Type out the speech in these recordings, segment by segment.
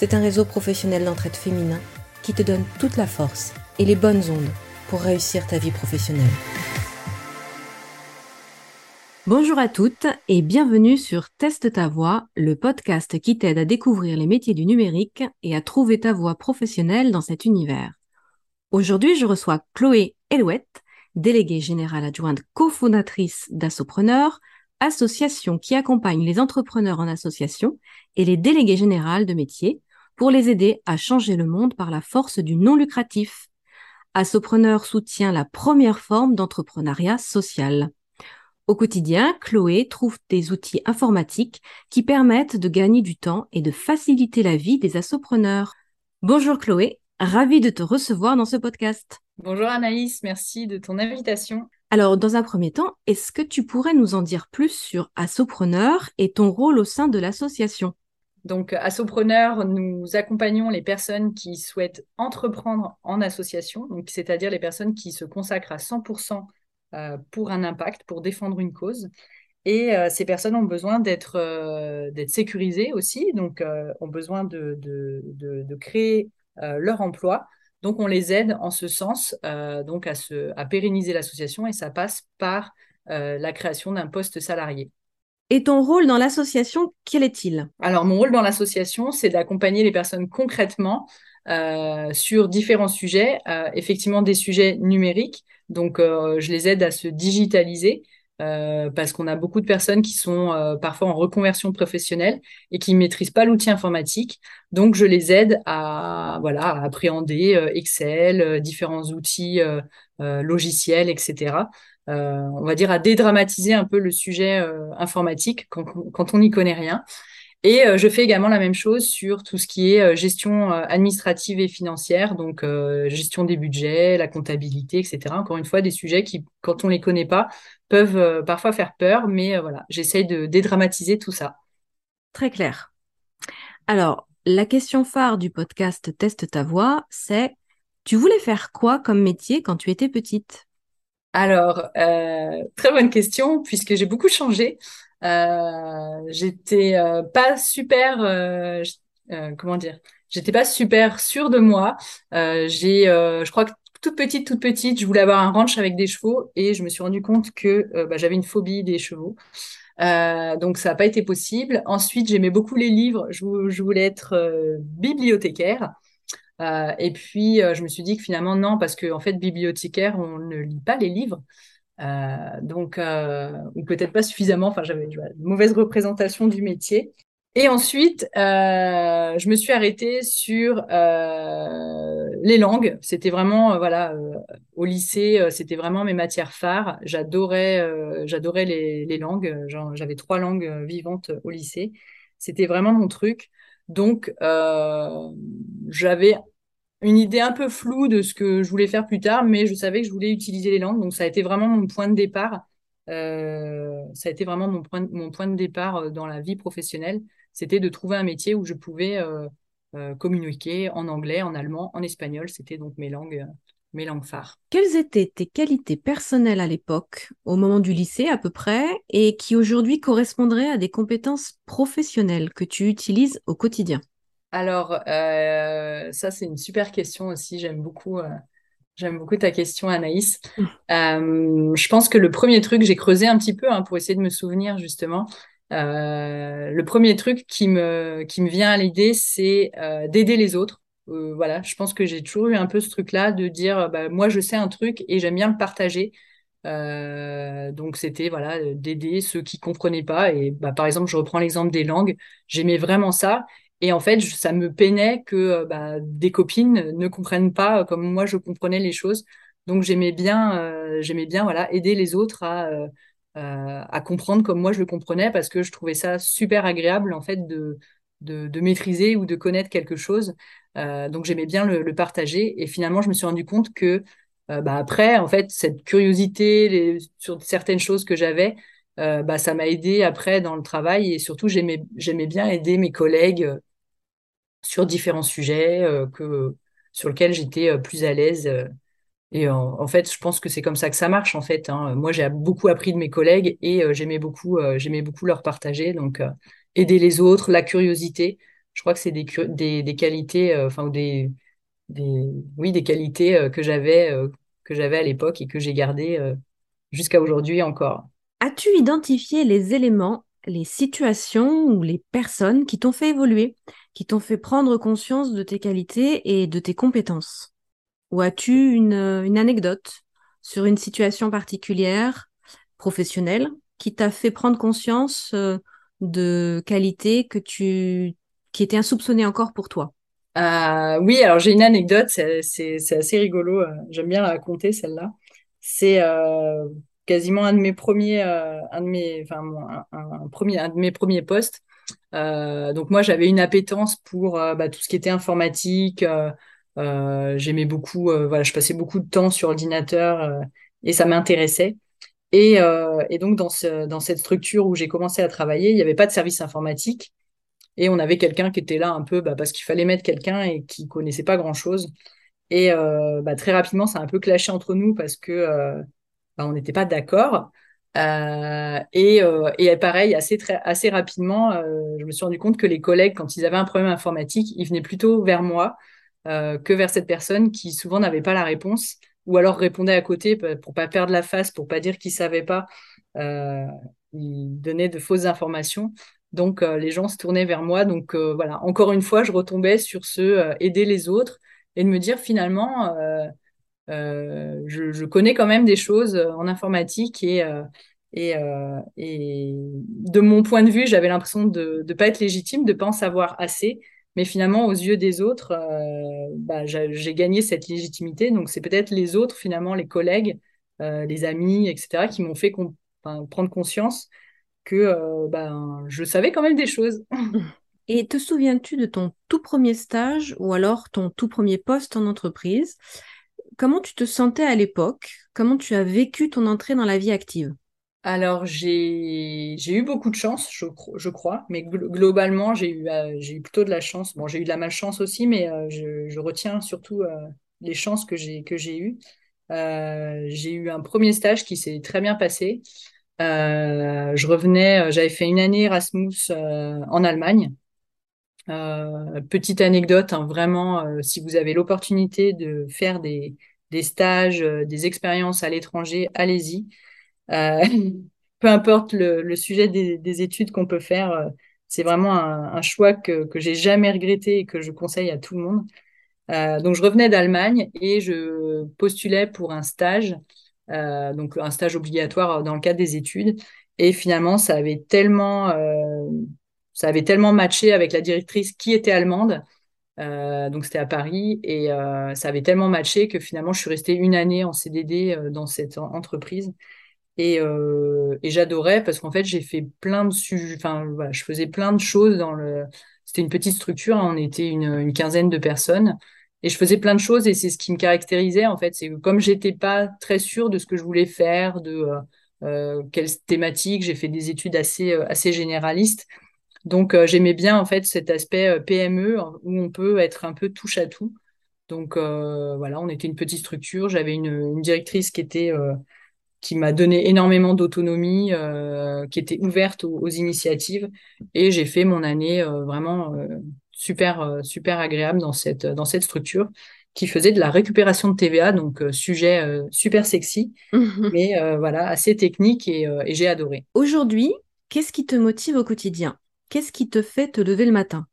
c'est un réseau professionnel d'entraide féminin qui te donne toute la force et les bonnes ondes pour réussir ta vie professionnelle. Bonjour à toutes et bienvenue sur Teste ta voix, le podcast qui t'aide à découvrir les métiers du numérique et à trouver ta voie professionnelle dans cet univers. Aujourd'hui, je reçois Chloé Elouette, déléguée générale adjointe cofondatrice d'Assopreneur, association qui accompagne les entrepreneurs en association et les délégués généraux de métiers pour les aider à changer le monde par la force du non lucratif. Assopreneur soutient la première forme d'entrepreneuriat social. Au quotidien, Chloé trouve des outils informatiques qui permettent de gagner du temps et de faciliter la vie des assopreneurs. Bonjour Chloé, ravie de te recevoir dans ce podcast. Bonjour Anaïs, merci de ton invitation. Alors, dans un premier temps, est-ce que tu pourrais nous en dire plus sur Assopreneur et ton rôle au sein de l'association? Donc, Assopreneur, nous accompagnons les personnes qui souhaitent entreprendre en association, c'est-à-dire les personnes qui se consacrent à 100% euh, pour un impact, pour défendre une cause. Et euh, ces personnes ont besoin d'être euh, sécurisées aussi, donc ont besoin de, créer leur emploi donc, on les aide en ce sens euh, donc à, se, à pérenniser l'association et ça passe par euh, la création d'un poste salarié. Et ton rôle dans l'association, quel est-il? Alors, mon rôle dans l'association, c'est d'accompagner les personnes concrètement euh, sur différents sujets, effectivement des sujets numériques. Donc, je les aide à se digitaliser, euh, parce qu'on a beaucoup de personnes qui sont euh, parfois en reconversion professionnelle et qui ne maîtrisent pas l'outil informatique. Donc, je les aide à, voilà, à appréhender euh, Excel, différents outils logiciels, etc. on va dire à dédramatiser un peu le sujet informatique quand, quand on n'y connaît rien. Et euh, je fais également la même chose sur tout ce qui est euh, gestion euh, administrative et financière, donc gestion des budgets, la comptabilité, etc. Encore une fois, des sujets qui, quand on les connaît pas, peuvent parfois faire peur, mais voilà, j'essaye de dédramatiser tout ça. Très clair. Alors, la question phare du podcast Teste ta voix, c'est tu voulais faire quoi comme métier quand tu étais petite? Alors, très bonne question, puisque j'ai beaucoup changé. Euh, j'étais euh, pas super, euh, comment dire, j'étais pas super sûre de moi. j'ai, je crois que toute petite, toute petite, je voulais avoir un ranch avec des chevaux et je me suis rendu compte que bah, j'avais une phobie des chevaux. Donc ça n'a pas été possible. Ensuite, j'aimais beaucoup les livres. Je, je voulais être bibliothécaire. Et puis, je me suis dit que finalement, non, parce qu'en en fait, bibliothécaire, on ne lit pas les livres. Euh, donc, euh, ou peut-être pas suffisamment. Enfin, j'avais une mauvaise représentation du métier. Et ensuite, euh, je me suis arrêtée sur les langues. C'était vraiment, voilà, au lycée, c'était vraiment mes matières phares. J'adorais, j'adorais les, les langues. J'avais trois langues vivantes au lycée. C'était vraiment mon truc. Donc, j'avais une idée un peu floue de ce que je voulais faire plus tard, mais je savais que je voulais utiliser les langues. Donc, ça a été vraiment mon point de départ. Euh, ça a été vraiment mon point, mon point de départ euh, dans la vie professionnelle. C'était de trouver un métier où je pouvais euh, communiquer en anglais, en allemand, en espagnol. C'était donc mes langues, mes langues phares. Quelles étaient tes qualités personnelles à l'époque, au moment du lycée à peu près, et qui aujourd'hui correspondraient à des compétences professionnelles que tu utilises au quotidien? Alors, euh, ça, c'est une super question aussi. J'aime beaucoup, euh, j'aime beaucoup ta question, Anaïs. Mmh. Euh, je pense que le premier truc, j'ai creusé un petit peu hein, pour essayer de me souvenir justement. le premier truc qui me, qui me vient à l'idée, c'est d'aider les autres voilà, je pense que j'ai toujours eu un peu ce truc-là de dire, bah, moi, je sais un truc et j'aime bien le partager. donc c'était voilà d'aider ceux qui comprenaient pas et bah, par exemple je reprends l'exemple des langues j'aimais vraiment ça et en fait ça me peinait que bah, des copines ne comprennent pas comme moi je comprenais les choses. Donc j'aimais bien j'aimais bien voilà aider les autres à à comprendre comme moi je le comprenais parce que je trouvais ça super agréable en fait de de, maîtriser ou de connaître quelque chose. Euh, donc j'aimais bien le, partager. Et finalement je me suis rendu compte que euh, bah, après en fait cette curiosité sur certaines choses que j'avais, euh, bah, ça m'a aidé après dans le travail. Et surtout j'aimais j'aimais bien aider mes collègues sur différents sujets que sur lesquels j'étais plus à l'aise. Et en, fait, je pense que c'est comme ça que ça marche. En fait, hein. moi, j'ai beaucoup appris de mes collègues et j'aimais beaucoup, j'aimais beaucoup leur partager. Donc, aider les autres, la curiosité. Je crois que c'est des, des, des, qualités, euh, enfin, des, des, oui, des qualités euh, que j'avais euh, que j'avais à l'époque et que j'ai gardées jusqu'à aujourd'hui encore. As-tu identifié les éléments, les situations ou les personnes qui t'ont fait évoluer, qui t'ont fait prendre conscience de tes qualités et de tes compétences Ou as-tu une, une anecdote sur une situation particulière, professionnelle, qui t'a fait prendre conscience de qualité que tu qui était insoupçonné encore pour toi? Euh, Oui, alors j'ai une anecdote, c'est assez rigolo. Euh, j'aime bien la raconter celle-là. C'est euh, quasiment un de mes premiers, un de mes, enfin un, premier, un de mes premiers postes. Donc moi j'avais une appétence pour bah, tout ce qui était informatique. J'aimais beaucoup, voilà, je passais beaucoup de temps sur ordinateur et ça m'intéressait. Et, euh, et, donc, dans, ce, dans cette structure où j'ai commencé à travailler, il n'y avait pas de service informatique. Et on avait quelqu'un qui était là un peu bah, parce qu'il fallait mettre quelqu'un et qui connaissait pas grand-chose. Et euh, bah, très rapidement, ça a un peu clashé entre nous parce que euh, bah, on n'était pas d'accord. Euh, et, euh, et, pareil, assez, très, assez rapidement, euh, je me suis rendu compte que les collègues, quand ils avaient un problème informatique, ils venaient plutôt vers moi que vers cette personne qui souvent n'avait pas la réponse ou alors répondait à côté pour pas perdre la face, pour pas dire qu'il savait pas. Euh, il donnait de fausses informations. Donc euh, les gens se tournaient vers moi. Donc euh, voilà, encore une fois, je retombais sur ce aider les autres et de me dire finalement, je, connais quand même des choses en informatique et et, et de mon point de vue, j'avais l'impression de ne pas être légitime, de ne pas en savoir assez. Mais finalement, aux yeux des autres, euh, bah, j'ai gagné cette légitimité. Donc, c'est peut-être les autres, finalement, les collègues, euh, les amis, etc., qui m'ont fait prendre conscience que euh, ben, je savais quand même des choses. Et te souviens-tu de ton tout premier stage ou alors ton tout premier poste en entreprise? Comment tu te sentais à l'époque? Comment tu as vécu ton entrée dans la vie active? Alors, j'ai eu beaucoup de chance, je, crois, mais globalement, j'ai eu, euh, j'ai eu plutôt de la chance. Bon, j'ai eu de la malchance aussi, mais euh, je, retiens surtout euh, les chances que j'ai que j'ai eues. j'ai eu un premier stage qui s'est très bien passé. je revenais, j'avais fait une année Erasmus en Allemagne. petite anecdote, hein, vraiment, si vous avez l'opportunité de faire des, des stages, des expériences à l'étranger, allez-y. Euh, peu importe le, sujet des, études qu'on peut faire, euh, c'est vraiment un, choix que, j'ai jamais regretté et que je conseille à tout le monde. Euh, donc, je revenais d'Allemagne et je postulais pour un stage, donc un stage obligatoire dans le cadre des études. Et finalement, ça avait tellement, ça avait tellement matché avec la directrice qui était allemande. Donc c'était à Paris et ça avait tellement matché que finalement je suis restée une année en CDD dans cette entreprise euh, et, j'adorais parce qu'en fait, j'ai fait plein de sujets, enfin, voilà, je faisais plein de choses dans le. C'était une petite structure, hein, on était une, quinzaine de personnes. Et je faisais plein de choses et c'est ce qui me caractérisait, en fait. C'est que comme j'étais pas très sûre de ce que je voulais faire, de euh, euh quelle thématique, j'ai fait des études assez, euh, assez généralistes. Donc, j'aimais bien, en fait, cet aspect PME hein, où on peut être un peu touche à tout. Donc, voilà, on était une petite structure. J'avais une, une directrice qui était qui m'a donné énormément d'autonomie, euh, qui était ouverte aux, initiatives. Et j'ai fait mon année euh, vraiment euh, super, super agréable dans cette, dans cette structure qui faisait de la récupération de TVA, donc sujet super sexy, mais voilà, assez technique et, et j'ai adoré. Aujourd'hui, qu'est-ce qui te motive au quotidien? Qu'est-ce qui te fait te lever le matin?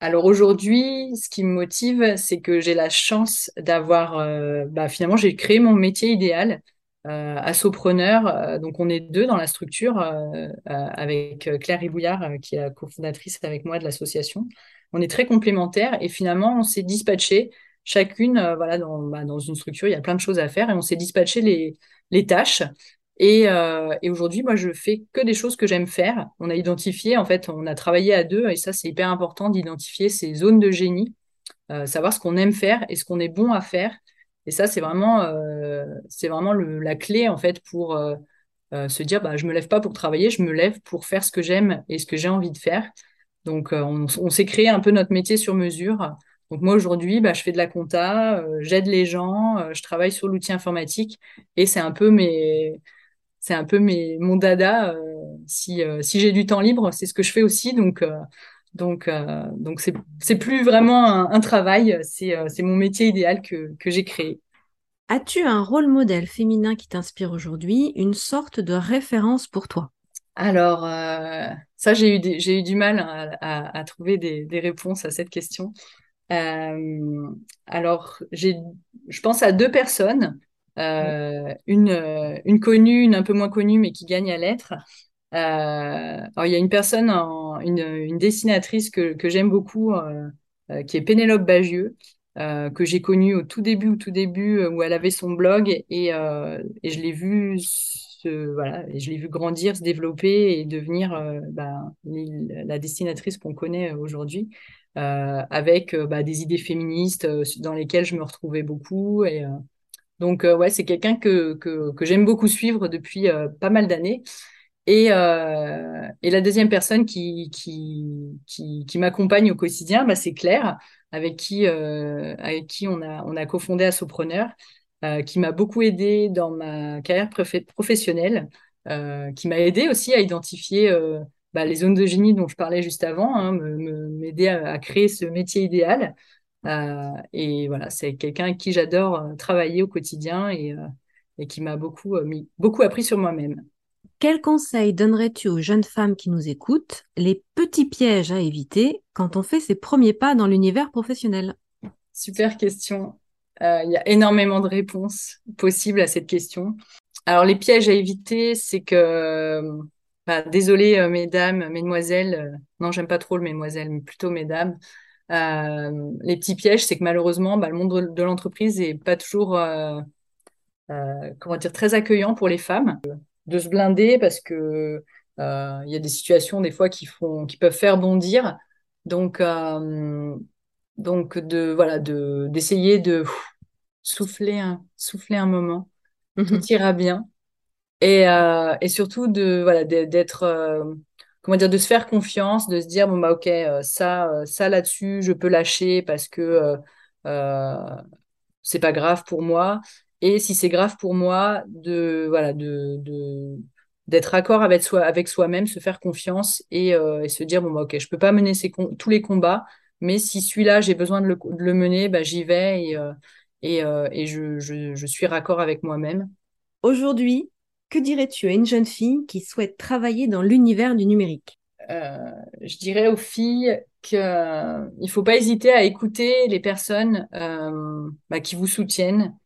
Alors aujourd'hui, ce qui me motive, c'est que j'ai la chance d'avoir, euh, bah, finalement, j'ai créé mon métier idéal, euh, assopreneur. Euh, donc on est deux dans la structure avec Claire Ribouillard, qui est la cofondatrice avec moi de l'association. On est très complémentaires et finalement, on s'est dispatché chacune, voilà, dans, bah, dans une structure, il y a plein de choses à faire et on s'est dispatché les, les tâches. Euh, et, aujourd'hui, moi, je fais que des choses que j'aime faire. On a identifié, en fait, on a travaillé à deux, et ça, c'est hyper important d'identifier ces zones de génie, euh, savoir ce qu'on aime faire et ce qu'on est bon à faire. Et ça, c'est vraiment, euh, c'est vraiment la clé, en fait, pour se dire, bah, je me lève pas pour travailler, je me lève pour faire ce que j'aime et ce que j'ai envie de faire. Donc, on, s'est créé un peu notre métier sur mesure. Donc moi aujourd'hui, bah, je fais de la compta, j'aide les gens, je travaille sur l'outil informatique et c'est un peu mes, c'est un peu mes, mon dada. Euh, si, euh, si j'ai du temps libre, c'est ce que je fais aussi. Donc, euh, donc, donc c'est, c'est plus vraiment un, travail, c'est, c'est mon métier idéal que, que j'ai créé. As-tu un rôle modèle féminin qui t'inspire aujourd'hui, une sorte de référence pour toi? Alors, ça, j'ai eu, j'ai eu du mal à, à, trouver des, des, réponses à cette question. alors, j'ai, je pense à deux personnes. Euh, une, euh, une connue, une un peu moins connue, mais qui gagne à l'être. Euh, alors, il y a une personne, une, une, dessinatrice que, que j'aime beaucoup, qui est Pénélope Bagieux, que j'ai connue au tout début, au tout début, où elle avait son blog, et, et je l'ai vu se, voilà, je l'ai vu grandir, se développer et devenir bah, la dessinatrice qu'on connaît aujourd'hui. Avec bah, des idées féministes dans lesquelles je me retrouvais beaucoup et, donc, euh, ouais, c'est quelqu'un que, que, j'aime beaucoup suivre depuis euh, pas mal d'années. Et, euh, et, la deuxième personne qui, qui, qui, m'accompagne au quotidien, bah, c'est Claire, avec qui, avec qui on a, on a cofondé Assopreneur, qui m'a beaucoup aidé dans ma carrière professionnelle, qui m'a aidé aussi à identifier bah, les zones de génie dont je parlais juste avant, hein, m'aider à, à, créer ce métier idéal. Euh, et voilà, c'est quelqu'un avec qui j'adore euh, travailler au quotidien et, euh, et qui m'a beaucoup, mis, beaucoup appris sur moi-même. Quel conseil donnerais-tu aux jeunes femmes qui nous écoutent, les petits pièges à éviter quand on fait ses premiers pas dans l'univers professionnel? Super question. Il y a énormément de réponses possibles à cette question. Alors, les pièges à éviter, c'est que, bah, désolé, mesdames, mesdemoiselles, non, j'aime pas trop le mesdemoiselles, mais plutôt mesdames, les petits pièges, c'est que malheureusement, bah, le monde de l'entreprise n'est pas toujours euh, euh, comment dire, très accueillant pour les femmes. De se blinder parce que il y a des situations des fois qui, font, qui peuvent faire bondir. Donc, donc de, voilà, de, d'essayer de souffler un, souffler un moment. Tout mhm. ira bien. Et, et surtout de, voilà, d'être comment dire, de se faire confiance, de se dire bon bah ok, euh, ça, euh, ça là-dessus, je peux lâcher parce que euh, c'est pas grave pour moi. Et si c'est grave pour moi, de voilà, de, d'être accord avec soi, avec soi-même, se faire confiance et, et, se dire bon bah ok, je peux pas mener ces tous les combats, mais si celui-là j'ai besoin de le, mener, bah j'y vais et et, et je, je, je suis raccord avec moi-même. Aujourd'hui, que dirais-tu à une jeune fille qui souhaite travailler dans l'univers du numérique? Euh, Je dirais aux filles qu'il euh, ne faut pas hésiter à écouter les personnes euh, bah, qui vous soutiennent,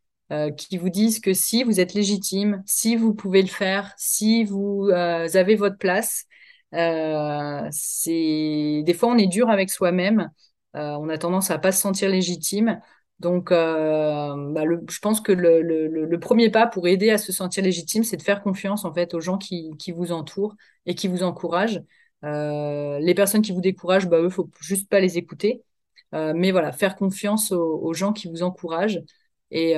qui vous disent que si vous êtes légitime, si vous pouvez le faire, si vous avez votre place, des fois on est dur avec soi-même, on a tendance à pas se sentir légitime. Donc, euh, bah, je pense que le, premier pas pour aider à se sentir légitime, c'est de faire confiance en fait aux gens qui, vous entourent et qui vous encouragent. Euh, les personnes qui vous découragent, bah, eux, faut juste pas les écouter. Euh, mais voilà, faire confiance aux, gens qui vous encouragent et,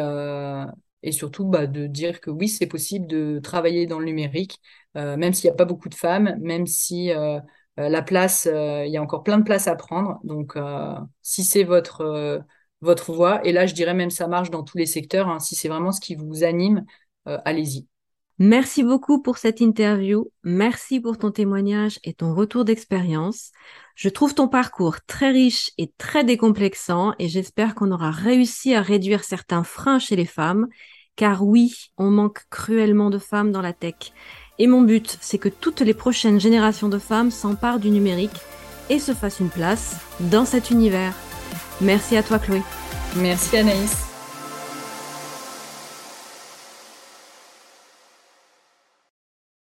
surtout bah, de dire que oui, c'est possible de travailler dans le numérique, même s'il n'y a pas beaucoup de femmes, même si la place, il y a encore plein de places à prendre. Donc, si c'est votre votre voix. Et là, je dirais même ça marche dans tous les secteurs. Hein. Si c'est vraiment ce qui vous anime, euh, allez-y. Merci beaucoup pour cette interview. Merci pour ton témoignage et ton retour d'expérience. Je trouve ton parcours très riche et très décomplexant et j'espère qu'on aura réussi à réduire certains freins chez les femmes. Car oui, on manque cruellement de femmes dans la tech. Et mon but, c'est que toutes les prochaines générations de femmes s'emparent du numérique et se fasse une place dans cet univers. Merci à toi Chloé. Merci Anaïs.